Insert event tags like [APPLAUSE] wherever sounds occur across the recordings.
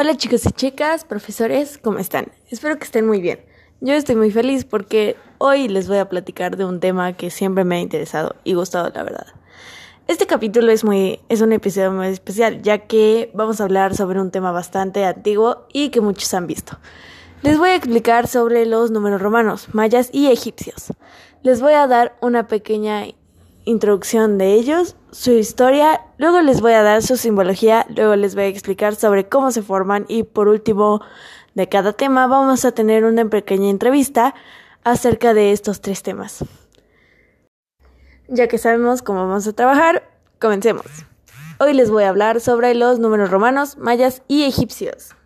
Hola chicos y chicas, profesores, ¿cómo están? Espero que estén muy bien. Yo estoy muy feliz porque hoy les voy a platicar de un tema que siempre me ha interesado y gustado, la verdad. Este capítulo es muy es un episodio muy especial, ya que vamos a hablar sobre un tema bastante antiguo y que muchos han visto. Les voy a explicar sobre los números romanos, mayas y egipcios. Les voy a dar una pequeña introducción de ellos, su historia, luego les voy a dar su simbología, luego les voy a explicar sobre cómo se forman y por último de cada tema vamos a tener una pequeña entrevista acerca de estos tres temas. Ya que sabemos cómo vamos a trabajar, comencemos. Hoy les voy a hablar sobre los números romanos, mayas y egipcios.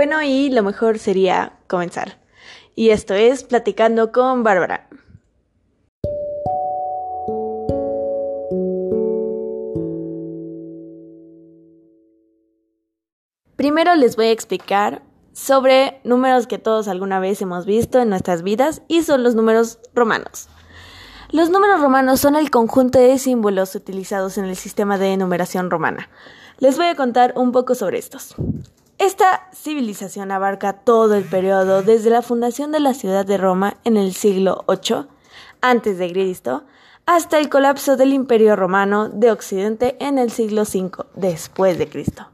Bueno, y lo mejor sería comenzar. Y esto es Platicando con Bárbara. Primero les voy a explicar sobre números que todos alguna vez hemos visto en nuestras vidas y son los números romanos. Los números romanos son el conjunto de símbolos utilizados en el sistema de numeración romana. Les voy a contar un poco sobre estos. Esta civilización abarca todo el periodo desde la fundación de la ciudad de Roma en el siglo VIII a.C. hasta el colapso del Imperio Romano de Occidente en el siglo V después de Cristo.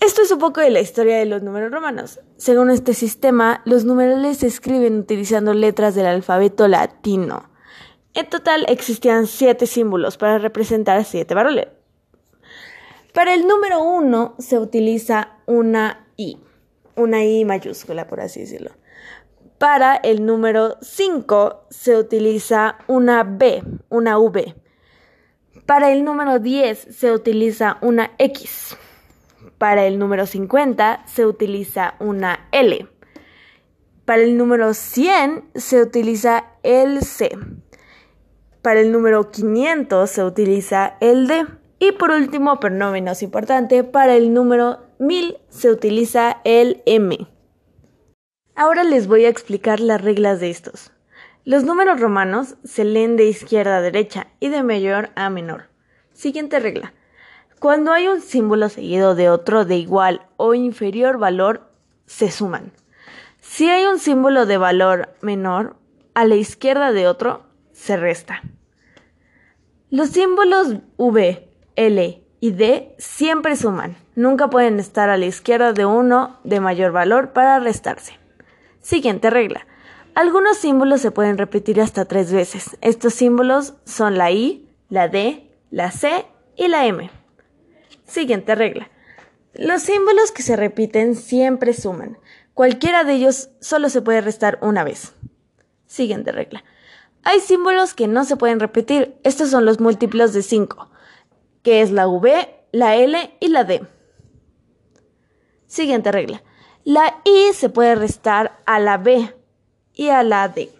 Esto es un poco de la historia de los números romanos. Según este sistema, los numerales se escriben utilizando letras del alfabeto latino. En total existían siete símbolos para representar siete varones. Para el número uno se utiliza una I, una I mayúscula, por así decirlo. Para el número 5 se utiliza una B, una V. Para el número 10 se utiliza una X. Para el número 50 se utiliza una L. Para el número 100 se utiliza el C. Para el número 500 se utiliza el D. Y por último, pero no menos importante, para el número 1000 se utiliza el M. Ahora les voy a explicar las reglas de estos. Los números romanos se leen de izquierda a derecha y de mayor a menor. Siguiente regla. Cuando hay un símbolo seguido de otro de igual o inferior valor, se suman. Si hay un símbolo de valor menor a la izquierda de otro, se resta. Los símbolos V, L y D siempre suman. Nunca pueden estar a la izquierda de uno de mayor valor para restarse. Siguiente regla. Algunos símbolos se pueden repetir hasta tres veces. Estos símbolos son la I, la D, la C y la M. Siguiente regla. Los símbolos que se repiten siempre suman. Cualquiera de ellos solo se puede restar una vez. Siguiente regla. Hay símbolos que no se pueden repetir. Estos son los múltiplos de 5 que es la V, la L y la D. Siguiente regla. La I se puede restar a la B y a la D.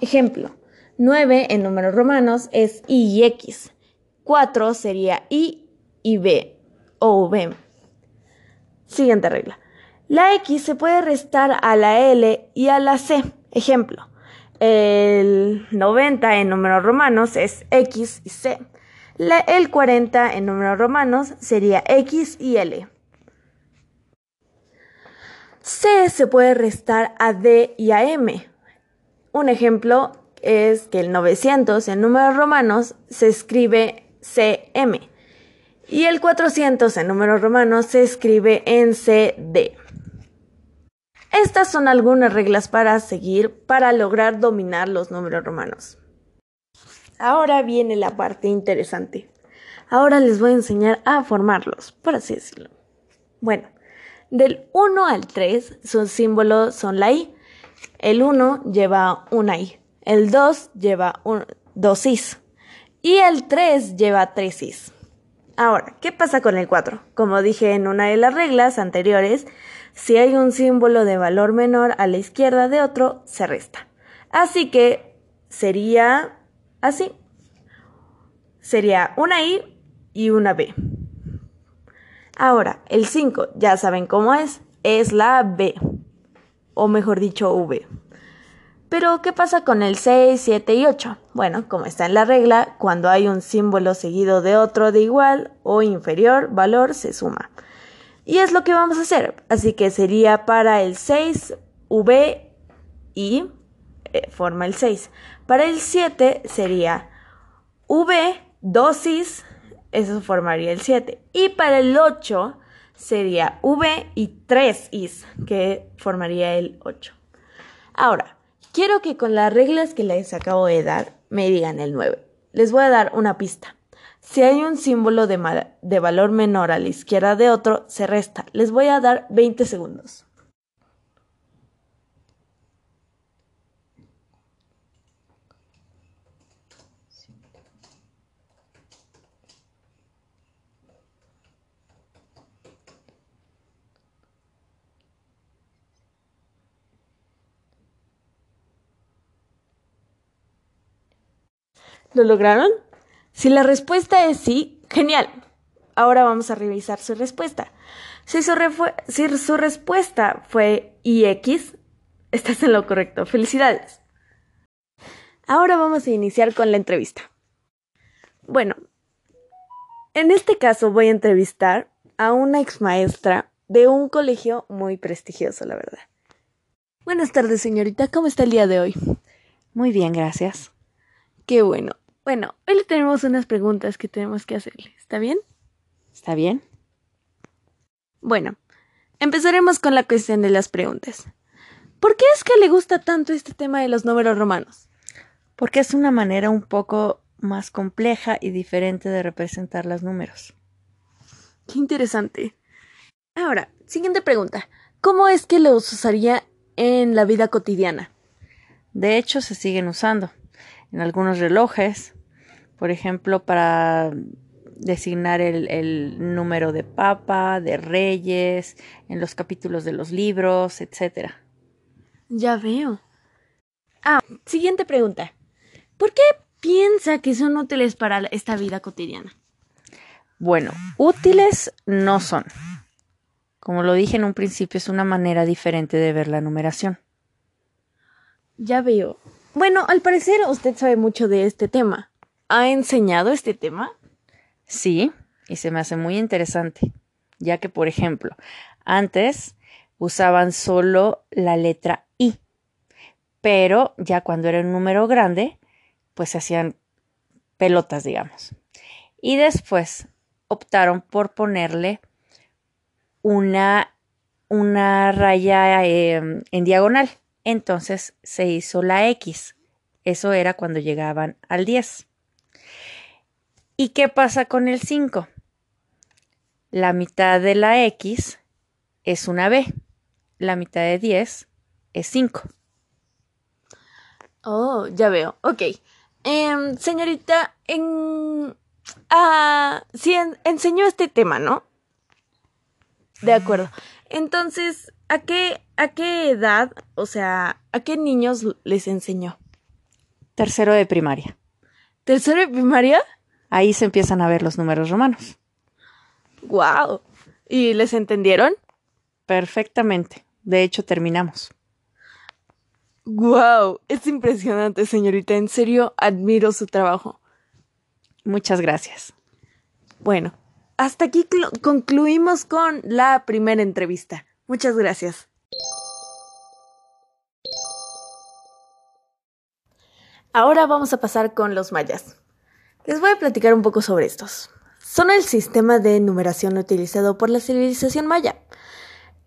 Ejemplo, 9 en números romanos es I y X. 4 sería I y B o V. Siguiente regla. La X se puede restar a la L y a la C. Ejemplo, el 90 en números romanos es X y C el 40 en números romanos sería X y L. C se puede restar a D y a M. Un ejemplo es que el 900 en números romanos se escribe CM y el 400 en números romanos se escribe en CD. Estas son algunas reglas para seguir para lograr dominar los números romanos. Ahora viene la parte interesante. Ahora les voy a enseñar a formarlos, por así decirlo. Bueno, del 1 al 3 sus símbolos son la I. El 1 lleva una I. El 2 lleva un, dos Is. Y el 3 lleva tres Is. Ahora, ¿qué pasa con el 4? Como dije en una de las reglas anteriores, si hay un símbolo de valor menor a la izquierda de otro, se resta. Así que sería así. Sería una I y una B. Ahora, el 5, ya saben cómo es, es la B, o mejor dicho, V. Pero, ¿qué pasa con el 6, 7 y 8? Bueno, como está en la regla, cuando hay un símbolo seguido de otro de igual o inferior valor, se suma. Y es lo que vamos a hacer. Así que sería para el 6, V y eh, forma el 6. Para el 7 sería V, dosis, eso formaría el 7. Y para el 8 sería V y 3 is, que formaría el 8. Ahora, Quiero que con las reglas que les acabo de dar me digan el 9. Les voy a dar una pista. Si hay un símbolo de, de, valor menor a la izquierda de otro, se resta. Les voy a dar 20 segundos. ¿Lo lograron? Si la respuesta es sí, genial. Ahora vamos a revisar su respuesta. Si su, si su respuesta fue IX, estás en lo correcto. Felicidades. Ahora vamos a iniciar con la entrevista. Bueno, en este caso voy a entrevistar a una ex maestra de un colegio muy prestigioso, la verdad. Buenas tardes, señorita. ¿Cómo está el día de hoy? Muy bien, gracias. Qué bueno. Bueno, hoy le tenemos unas preguntas que tenemos que hacerle. ¿Está bien? ¿Está bien? Bueno, empezaremos con la cuestión de las preguntas. ¿Por qué es que le gusta tanto este tema de los números romanos? Porque es una manera un poco más compleja y diferente de representar los números. Qué interesante. Ahora, siguiente pregunta. ¿Cómo es que los usaría en la vida cotidiana? De hecho, se siguen usando en algunos relojes, por ejemplo, para designar el, número de papa, de reyes, en los capítulos de los libros, etc. Ya veo. Ah, siguiente pregunta. ¿Por qué piensa que son útiles para esta vida cotidiana? Bueno, útiles no son. Como lo dije en un principio, es una manera diferente de ver la numeración. Ya veo. Bueno, al parecer usted sabe mucho de este tema. ¿Ha enseñado este tema? Sí, y se me hace muy interesante, ya que, por ejemplo, antes usaban solo la letra I, pero ya cuando era un número grande, pues se hacían pelotas, digamos. Y después optaron por ponerle una, una raya em, en diagonal entonces se hizo la X. Eso era cuando llegaban al 10. ¿Y qué pasa con el 5? La mitad de la X es una B. La mitad de 10 es 5. Oh, ya veo. Ok. Em, señorita, en, ah, sí, enseñó este tema, ¿no? De acuerdo. Entonces, ¿a qué, ¿a qué edad, o sea, a qué niños les enseñó? Tercero de primaria. ¿Tercero de primaria? Ahí se empiezan a ver los números romanos. ¡Wow! ¿Y les entendieron? Perfectamente. De hecho, terminamos. ¡Wow! Es impresionante, señorita. En serio, admiro su trabajo. Muchas gracias. Bueno, hasta aquí concluimos con la primera entrevista. Muchas gracias. Ahora vamos a pasar con los mayas. Les voy a platicar un poco sobre estos. Son el sistema de numeración utilizado por la civilización maya.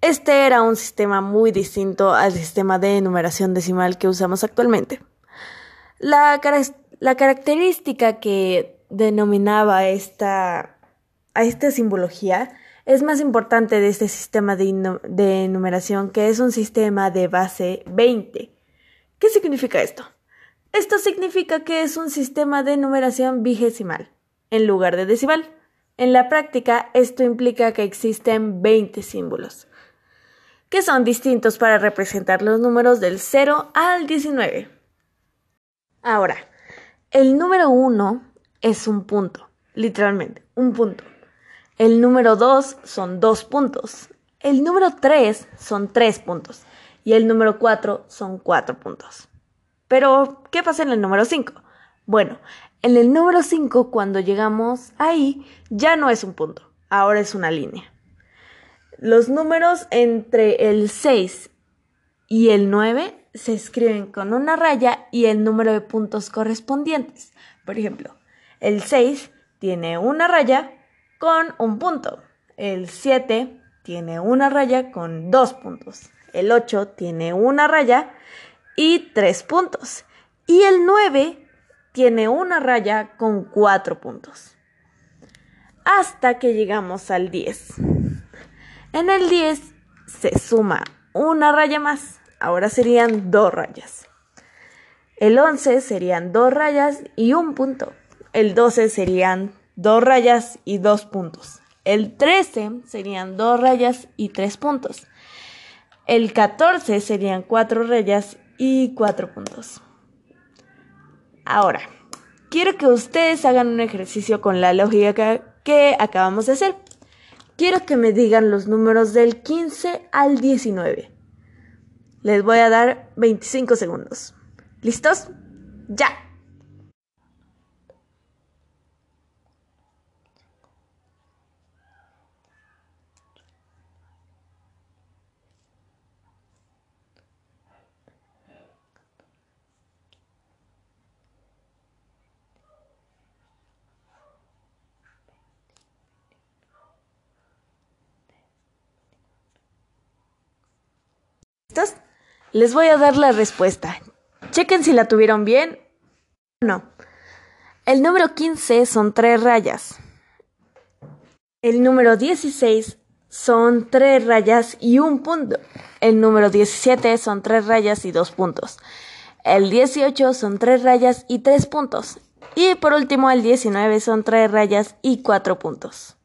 Este era un sistema muy distinto al sistema de numeración decimal que usamos actualmente. La, la característica que denominaba esta, a esta simbología es más importante de este sistema de, numeración que es un sistema de base 20. ¿Qué significa esto? Esto significa que es un sistema de numeración vigesimal, en lugar de decimal. En la práctica, esto implica que existen 20 símbolos, que son distintos para representar los números del 0 al 19. Ahora, el número 1 es un punto, literalmente, un punto. El número 2 son 2 puntos. El número 3 son 3 puntos. Y el número 4 son 4 puntos. Pero, ¿qué pasa en el número 5? Bueno, en el número 5, cuando llegamos ahí, ya no es un punto, ahora es una línea. Los números entre el 6 y el 9 se escriben con una raya y el número de puntos correspondientes. Por ejemplo, el 6 tiene una raya con un punto. El 7 tiene una raya con dos puntos. El 8 tiene una raya y tres puntos. Y el 9 tiene una raya con cuatro puntos. Hasta que llegamos al 10. En el 10 se suma una raya más. Ahora serían dos rayas. El 11 serían dos rayas y un punto. El 12 serían dos rayas y dos puntos. El 13 serían dos rayas y tres puntos. El 14 serían cuatro rayas y cuatro puntos. Ahora, quiero que ustedes hagan un ejercicio con la lógica que acabamos de hacer. Quiero que me digan los números del 15 al 19. Les voy a dar 25 segundos. ¿Listos? Ya. ¿Listos? Les voy a dar la respuesta. Chequen si la tuvieron bien o no. El número 15 son tres rayas. El número 16 son tres rayas y un punto. El número 17 son tres rayas y dos puntos. El 18 son tres rayas y tres puntos. Y por último, el 19 son tres rayas y cuatro puntos.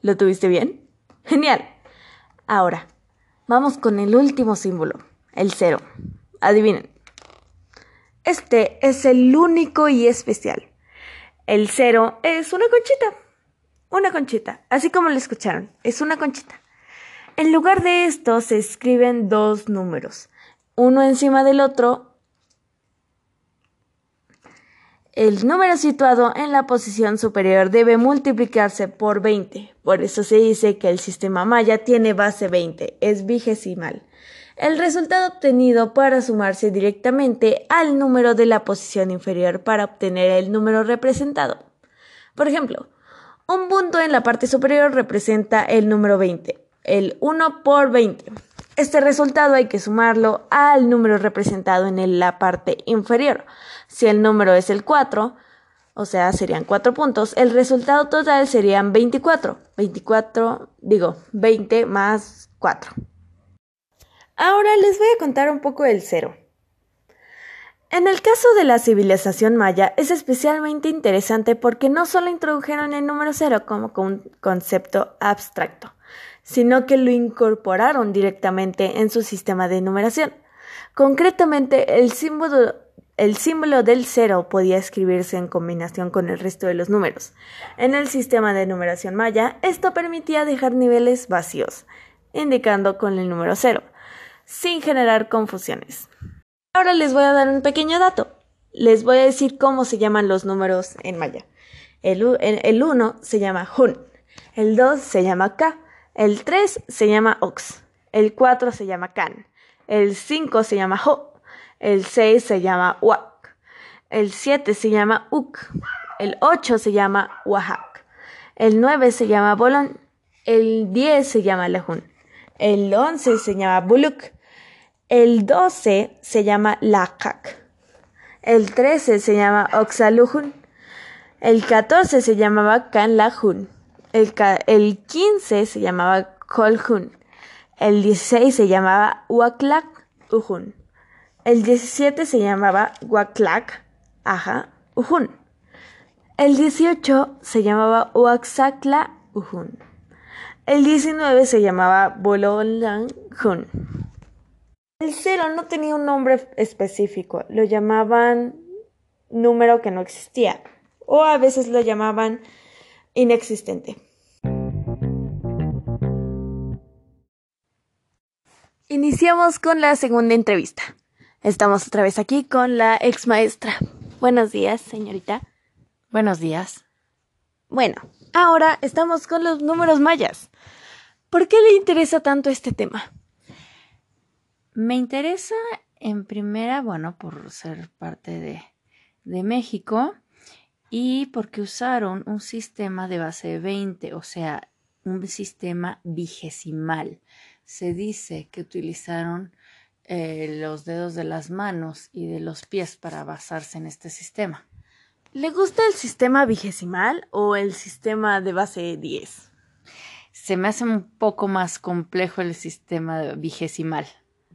¿Lo tuviste bien? Genial. Ahora, Vamos con el último símbolo, el cero. Adivinen. Este es el único y especial. El cero es una conchita. Una conchita, así como lo escucharon, es una conchita. En lugar de esto se escriben dos números, uno encima del otro El número situado en la posición superior debe multiplicarse por 20. Por eso se dice que el sistema maya tiene base 20, es vigesimal. El resultado obtenido para sumarse directamente al número de la posición inferior para obtener el número representado. Por ejemplo, un punto en la parte superior representa el número 20, el 1 por 20. Este resultado hay que sumarlo al número representado en la parte inferior. Si el número es el 4, o sea, serían 4 puntos, el resultado total serían 24. 24, digo, 20 más 4. Ahora les voy a contar un poco del cero. En el caso de la civilización maya es especialmente interesante porque no solo introdujeron el número cero como un concepto abstracto, sino que lo incorporaron directamente en su sistema de numeración. Concretamente, el símbolo, el símbolo del cero podía escribirse en combinación con el resto de los números. En el sistema de numeración maya, esto permitía dejar niveles vacíos, indicando con el número cero, sin generar confusiones. Ahora les voy a dar un pequeño dato. Les voy a decir cómo se llaman los números en maya. El 1 se llama Hun, el 2 se llama Ka, el 3 se llama Ox. El 4 se llama Kan. El 5 se llama Ho. El 6 se llama Wak. El 7 se llama Uk. El 8 se llama Wahak. El 9 se llama Bolon. El 10 se llama Lehun. El 11 se llama Buluk. El 12 se llama Lakak. El 13 se llama Oxaluhun. El 14 se llamaba Kanlahun. El, 15 se llamaba Kolhun. El 16 se llamaba Waklak Uhun. El 17 se llamaba Huaclac, Aja, Ujun. El 18 se llamaba Oaxacla, Ujun. El 19 se llamaba Bolonlanjun. El 0 no tenía un nombre específico, lo llamaban número que no existía o a veces lo llamaban inexistente. Iniciamos con la segunda entrevista. Estamos otra vez aquí con la ex maestra. Buenos días, señorita. Buenos días. Bueno, ahora estamos con los números mayas. ¿Por qué le interesa tanto este tema? Me interesa en primera, bueno, por ser parte de, de México y porque usaron un sistema de base 20, o sea, un sistema vigesimal. Se dice que utilizaron eh, los dedos de las manos y de los pies para basarse en este sistema. ¿Le gusta el sistema vigesimal o el sistema de base 10? Se me hace un poco más complejo el sistema vigesimal.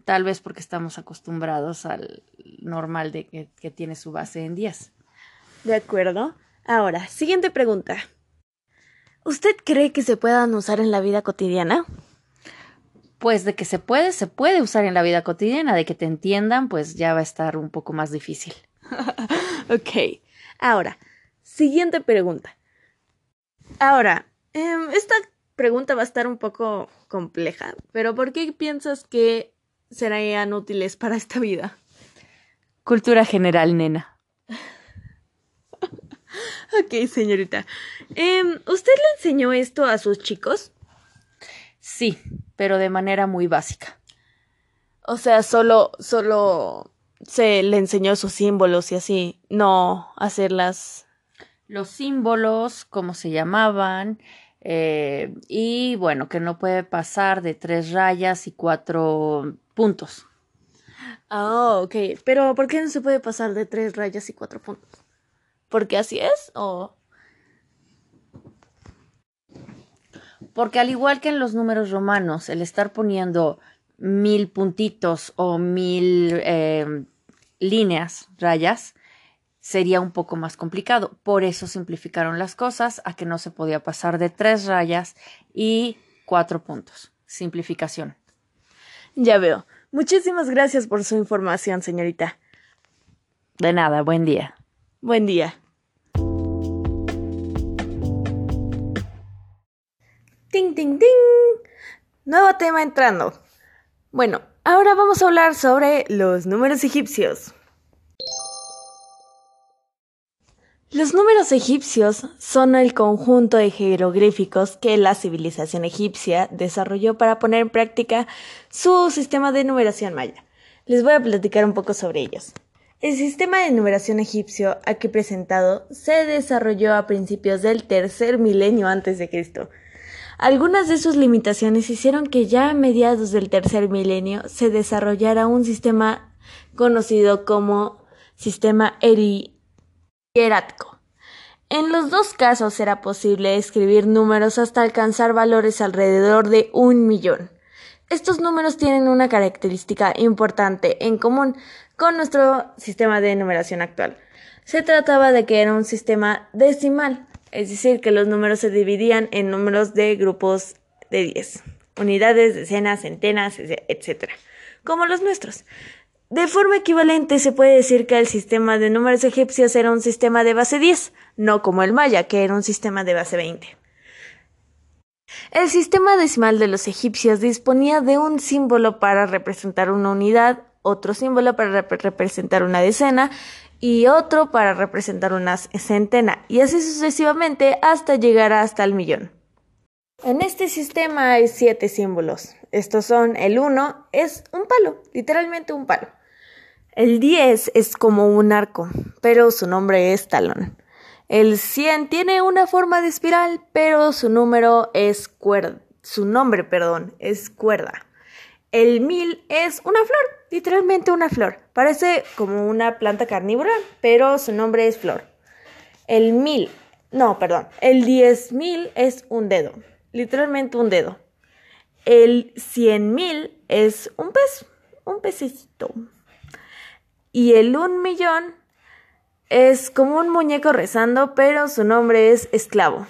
Tal vez porque estamos acostumbrados al normal de que, que tiene su base en 10. De acuerdo. Ahora, siguiente pregunta. ¿Usted cree que se puedan usar en la vida cotidiana? Pues de que se puede, se puede usar en la vida cotidiana, de que te entiendan, pues ya va a estar un poco más difícil. [LAUGHS] ok. Ahora, siguiente pregunta. Ahora, em, esta pregunta va a estar un poco compleja, pero ¿por qué piensas que serían útiles para esta vida? Cultura general, nena. [LAUGHS] ok, señorita. Em, ¿Usted le enseñó esto a sus chicos? Sí, pero de manera muy básica. O sea, solo, solo se le enseñó sus símbolos y así, no hacerlas. Los símbolos, cómo se llamaban, eh, y bueno, que no puede pasar de tres rayas y cuatro puntos. Ah, ok. Pero ¿por qué no se puede pasar de tres rayas y cuatro puntos? ¿Porque así es? ¿O.? Porque al igual que en los números romanos, el estar poniendo mil puntitos o mil eh, líneas, rayas, sería un poco más complicado. Por eso simplificaron las cosas a que no se podía pasar de tres rayas y cuatro puntos. Simplificación. Ya veo. Muchísimas gracias por su información, señorita. De nada, buen día. Buen día. Ting, ting, ting. Nuevo tema entrando. Bueno, ahora vamos a hablar sobre los números egipcios. Los números egipcios son el conjunto de jeroglíficos que la civilización egipcia desarrolló para poner en práctica su sistema de numeración maya. Les voy a platicar un poco sobre ellos. El sistema de numeración egipcio aquí presentado se desarrolló a principios del tercer milenio antes de Cristo. Algunas de sus limitaciones hicieron que ya a mediados del tercer milenio se desarrollara un sistema conocido como sistema hierático. En los dos casos era posible escribir números hasta alcanzar valores alrededor de un millón. Estos números tienen una característica importante en común con nuestro sistema de numeración actual. Se trataba de que era un sistema decimal, es decir, que los números se dividían en números de grupos de 10, unidades, decenas, centenas, etc., como los nuestros. De forma equivalente se puede decir que el sistema de números egipcios era un sistema de base 10, no como el maya, que era un sistema de base 20. El sistema decimal de los egipcios disponía de un símbolo para representar una unidad, otro símbolo para representar una decena y otro para representar una centena, y así sucesivamente hasta llegar hasta el millón. En este sistema hay siete símbolos. Estos son el 1 es un palo, literalmente un palo. El 10 es como un arco, pero su nombre es talón. El 100 tiene una forma de espiral, pero su número es cuerda. Su nombre, perdón, es cuerda. El 1000 es una flor, literalmente una flor. Parece como una planta carnívora, pero su nombre es flor. El 1000, no, perdón, el 10000 es un dedo, literalmente un dedo. El 100.000 es un pez, un pecito. Y el 1 millón es como un muñeco rezando, pero su nombre es esclavo.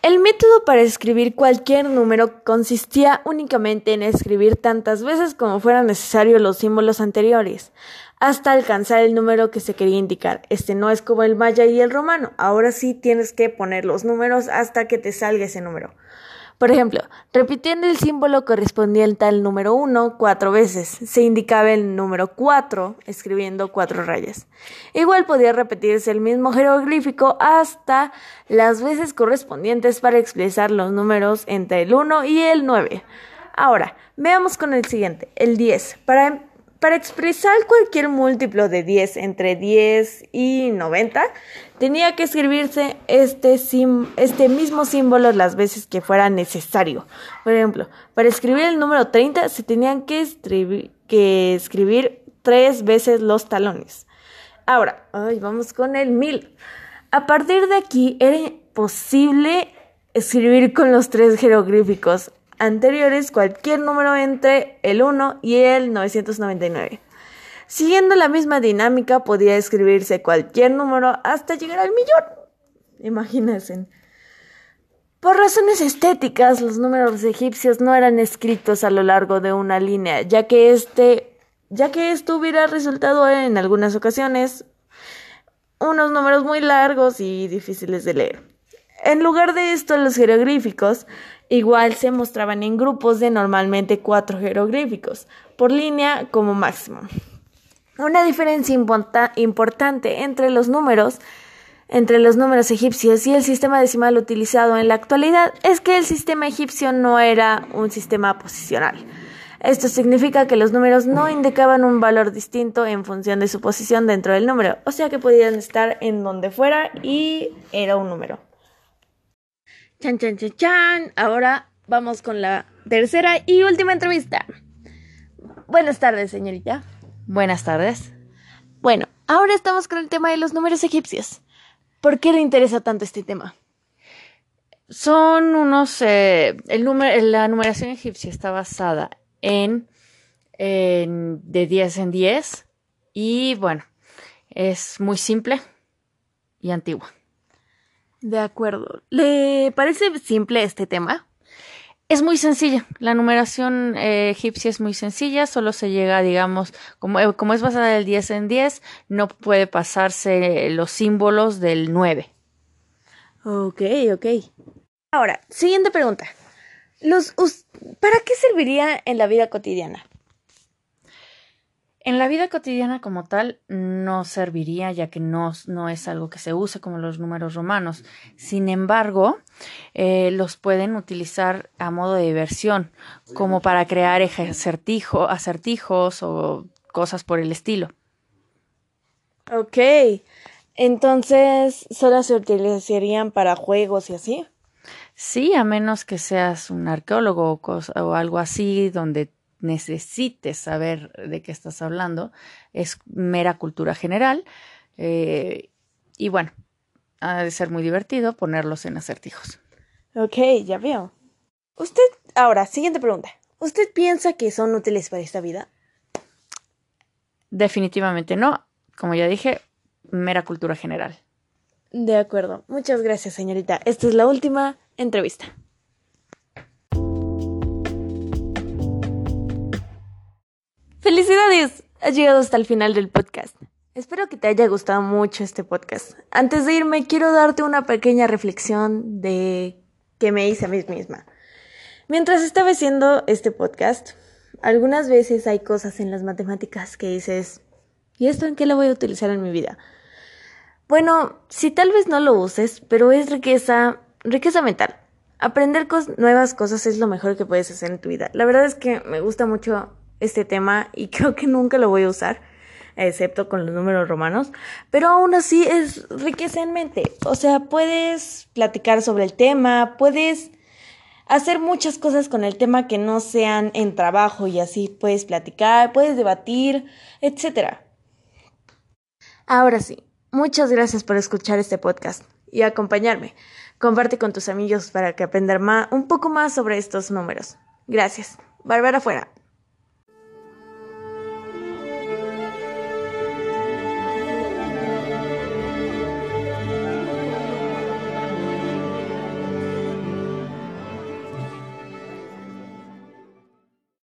El método para escribir cualquier número consistía únicamente en escribir tantas veces como fueran necesarios los símbolos anteriores. hasta alcanzar el número que se quería indicar. Este no es como el maya y el romano. Ahora sí tienes que poner los números hasta que te salga ese número. Por ejemplo, repitiendo el símbolo correspondiente al número 1 cuatro veces, se indicaba el número 4 escribiendo cuatro rayas. Igual podía repetirse el mismo jeroglífico hasta las veces correspondientes para expresar los números entre el 1 y el 9. Ahora, veamos con el siguiente, el 10. Para para expresar cualquier múltiplo de 10 entre 10 y 90, tenía que escribirse este, este mismo símbolo las veces que fuera necesario. Por ejemplo, para escribir el número 30 se tenían que, escribir, que escribir tres veces los talones. Ahora, vamos con el 1000. A partir de aquí era imposible escribir con los tres jeroglíficos anteriores cualquier número entre el 1 y el 999. Siguiendo la misma dinámica podía escribirse cualquier número hasta llegar al millón. Imagínense. Por razones estéticas, los números egipcios no eran escritos a lo largo de una línea, ya que este, ya que esto hubiera resultado en algunas ocasiones unos números muy largos y difíciles de leer. En lugar de esto, los jeroglíficos Igual se mostraban en grupos de normalmente cuatro jeroglíficos por línea como máximo. Una diferencia importante entre los números entre los números egipcios y el sistema decimal utilizado en la actualidad es que el sistema egipcio no era un sistema posicional. Esto significa que los números no indicaban un valor distinto en función de su posición dentro del número, o sea que podían estar en donde fuera y era un número. Chan, chan, chan, chan. Ahora vamos con la tercera y última entrevista. Buenas tardes, señorita. Buenas tardes. Bueno, ahora estamos con el tema de los números egipcios. ¿Por qué le interesa tanto este tema? Son unos... Eh, el número, la numeración egipcia está basada en, en de 10 en 10 y bueno, es muy simple y antigua. De acuerdo. ¿Le parece simple este tema? Es muy sencilla. La numeración eh, egipcia es muy sencilla. Solo se llega, digamos, como, eh, como es basada del 10 en 10, no puede pasarse los símbolos del 9. Ok, ok. Ahora, siguiente pregunta. Los, ¿Para qué serviría en la vida cotidiana? En la vida cotidiana como tal no serviría ya que no, no es algo que se use como los números romanos. Sin embargo, eh, los pueden utilizar a modo de diversión, como para crear acertijo, acertijos o cosas por el estilo. Ok, entonces solo se utilizarían para juegos y así. Sí, a menos que seas un arqueólogo o, o algo así donde necesites saber de qué estás hablando, es mera cultura general. Eh, y bueno, ha de ser muy divertido ponerlos en acertijos. Ok, ya veo. Usted, ahora, siguiente pregunta. ¿Usted piensa que son útiles para esta vida? Definitivamente no. Como ya dije, mera cultura general. De acuerdo. Muchas gracias, señorita. Esta es la última entrevista. ¡Felicidades! Has llegado hasta el final del podcast. Espero que te haya gustado mucho este podcast. Antes de irme, quiero darte una pequeña reflexión de que me hice a mí misma. Mientras estaba haciendo este podcast, algunas veces hay cosas en las matemáticas que dices, ¿y esto en qué lo voy a utilizar en mi vida? Bueno, si tal vez no lo uses, pero es riqueza, riqueza mental. Aprender nuevas cosas es lo mejor que puedes hacer en tu vida. La verdad es que me gusta mucho este tema y [LAUGHS] creo que nunca lo voy a usar, excepto con los números romanos, pero aún así es riqueza en mente. O sea, puedes platicar sobre el tema, puedes hacer muchas cosas con el tema que no sean en trabajo y así puedes platicar, puedes debatir, etc. Ahora sí, muchas gracias por escuchar este podcast y acompañarme. Comparte con tus amigos para que aprendan un poco más sobre estos números. Gracias. Bárbara fuera.